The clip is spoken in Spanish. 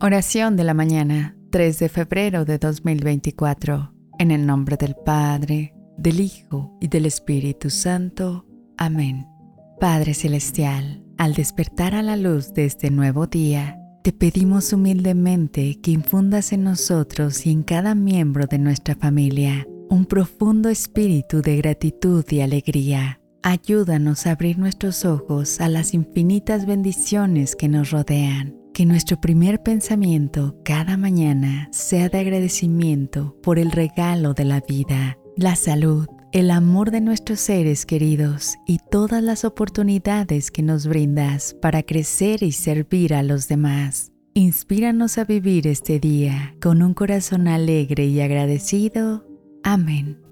Oración de la mañana, 3 de febrero de 2024. En el nombre del Padre, del Hijo y del Espíritu Santo. Amén. Padre Celestial, al despertar a la luz de este nuevo día, te pedimos humildemente que infundas en nosotros y en cada miembro de nuestra familia un profundo espíritu de gratitud y alegría. Ayúdanos a abrir nuestros ojos a las infinitas bendiciones que nos rodean. Que nuestro primer pensamiento cada mañana sea de agradecimiento por el regalo de la vida, la salud, el amor de nuestros seres queridos y todas las oportunidades que nos brindas para crecer y servir a los demás. Inspíranos a vivir este día con un corazón alegre y agradecido. Amén.